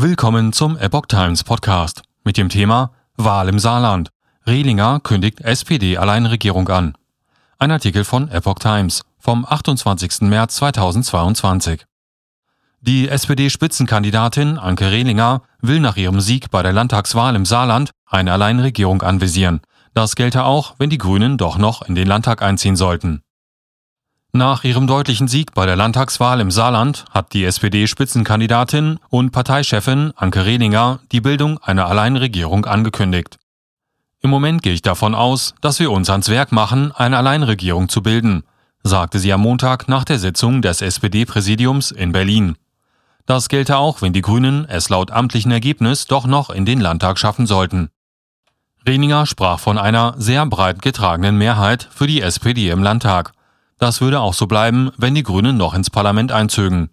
Willkommen zum Epoch Times Podcast mit dem Thema Wahl im Saarland. Rehlinger kündigt SPD-Alleinregierung an. Ein Artikel von Epoch Times vom 28. März 2022. Die SPD-Spitzenkandidatin Anke Rehlinger will nach ihrem Sieg bei der Landtagswahl im Saarland eine Alleinregierung anvisieren. Das gelte auch, wenn die Grünen doch noch in den Landtag einziehen sollten. Nach ihrem deutlichen Sieg bei der Landtagswahl im Saarland hat die SPD-Spitzenkandidatin und Parteichefin Anke Rehlinger die Bildung einer Alleinregierung angekündigt. Im Moment gehe ich davon aus, dass wir uns ans Werk machen, eine Alleinregierung zu bilden, sagte sie am Montag nach der Sitzung des SPD-Präsidiums in Berlin. Das gelte auch, wenn die Grünen es laut amtlichen Ergebnis doch noch in den Landtag schaffen sollten. Rehlinger sprach von einer sehr breit getragenen Mehrheit für die SPD im Landtag. Das würde auch so bleiben, wenn die Grünen noch ins Parlament einzögen.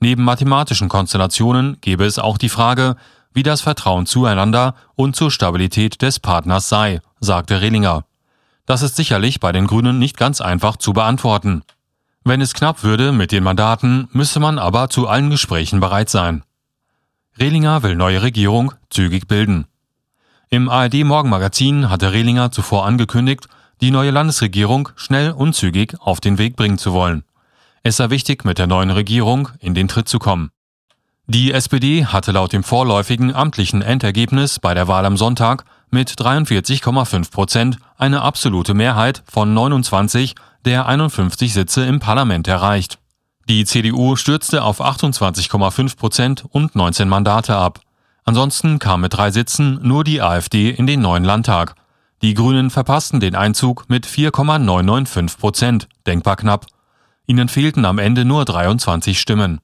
Neben mathematischen Konstellationen gäbe es auch die Frage, wie das Vertrauen zueinander und zur Stabilität des Partners sei, sagte Rehlinger. Das ist sicherlich bei den Grünen nicht ganz einfach zu beantworten. Wenn es knapp würde mit den Mandaten, müsse man aber zu allen Gesprächen bereit sein. Rehlinger will neue Regierung zügig bilden. Im ARD Morgenmagazin hatte Rehlinger zuvor angekündigt, die neue Landesregierung schnell und zügig auf den Weg bringen zu wollen. Es sei wichtig, mit der neuen Regierung in den Tritt zu kommen. Die SPD hatte laut dem vorläufigen amtlichen Endergebnis bei der Wahl am Sonntag mit 43,5 Prozent eine absolute Mehrheit von 29 der 51 Sitze im Parlament erreicht. Die CDU stürzte auf 28,5 Prozent und 19 Mandate ab. Ansonsten kam mit drei Sitzen nur die AfD in den neuen Landtag. Die Grünen verpassten den Einzug mit 4,995 Prozent, denkbar knapp. Ihnen fehlten am Ende nur 23 Stimmen.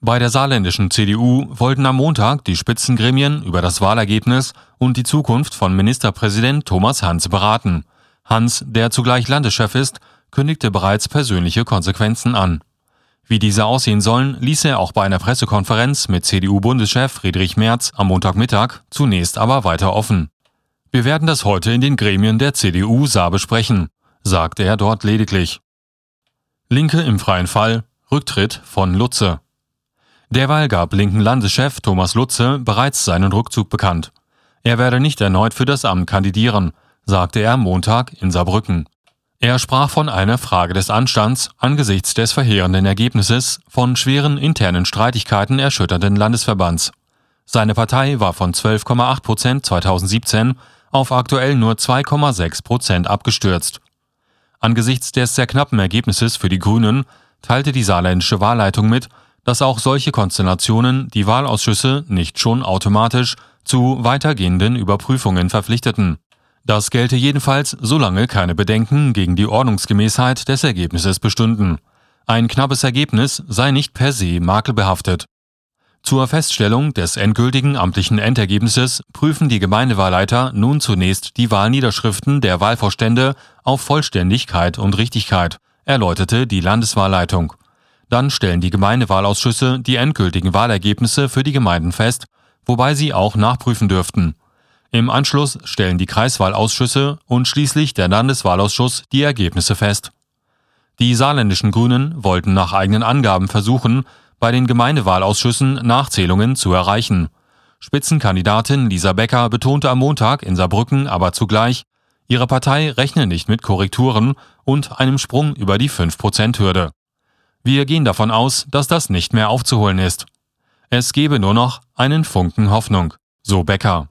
Bei der saarländischen CDU wollten am Montag die Spitzengremien über das Wahlergebnis und die Zukunft von Ministerpräsident Thomas Hans beraten. Hans, der zugleich Landeschef ist, kündigte bereits persönliche Konsequenzen an. Wie diese aussehen sollen, ließ er auch bei einer Pressekonferenz mit CDU-Bundeschef Friedrich Merz am Montagmittag zunächst aber weiter offen. Wir werden das heute in den Gremien der CDU Saar besprechen, sagte er dort lediglich. Linke im freien Fall, Rücktritt von Lutze. Derweil gab linken Landeschef Thomas Lutze bereits seinen Rückzug bekannt. Er werde nicht erneut für das Amt kandidieren, sagte er Montag in Saarbrücken. Er sprach von einer Frage des Anstands angesichts des verheerenden Ergebnisses von schweren internen Streitigkeiten erschütternden Landesverbands. Seine Partei war von 12,8 Prozent 2017 auf aktuell nur 2,6 Prozent abgestürzt. Angesichts des sehr knappen Ergebnisses für die Grünen teilte die saarländische Wahlleitung mit, dass auch solche Konstellationen die Wahlausschüsse nicht schon automatisch zu weitergehenden Überprüfungen verpflichteten. Das gelte jedenfalls, solange keine Bedenken gegen die Ordnungsgemäßheit des Ergebnisses bestünden. Ein knappes Ergebnis sei nicht per se makelbehaftet. Zur Feststellung des endgültigen amtlichen Endergebnisses prüfen die Gemeindewahlleiter nun zunächst die Wahlniederschriften der Wahlvorstände auf Vollständigkeit und Richtigkeit, erläuterte die Landeswahlleitung. Dann stellen die Gemeindewahlausschüsse die endgültigen Wahlergebnisse für die Gemeinden fest, wobei sie auch nachprüfen dürften. Im Anschluss stellen die Kreiswahlausschüsse und schließlich der Landeswahlausschuss die Ergebnisse fest. Die saarländischen Grünen wollten nach eigenen Angaben versuchen, bei den Gemeindewahlausschüssen Nachzählungen zu erreichen. Spitzenkandidatin Lisa Becker betonte am Montag in Saarbrücken aber zugleich, ihre Partei rechne nicht mit Korrekturen und einem Sprung über die 5%-Hürde. Wir gehen davon aus, dass das nicht mehr aufzuholen ist. Es gebe nur noch einen Funken Hoffnung, so Becker.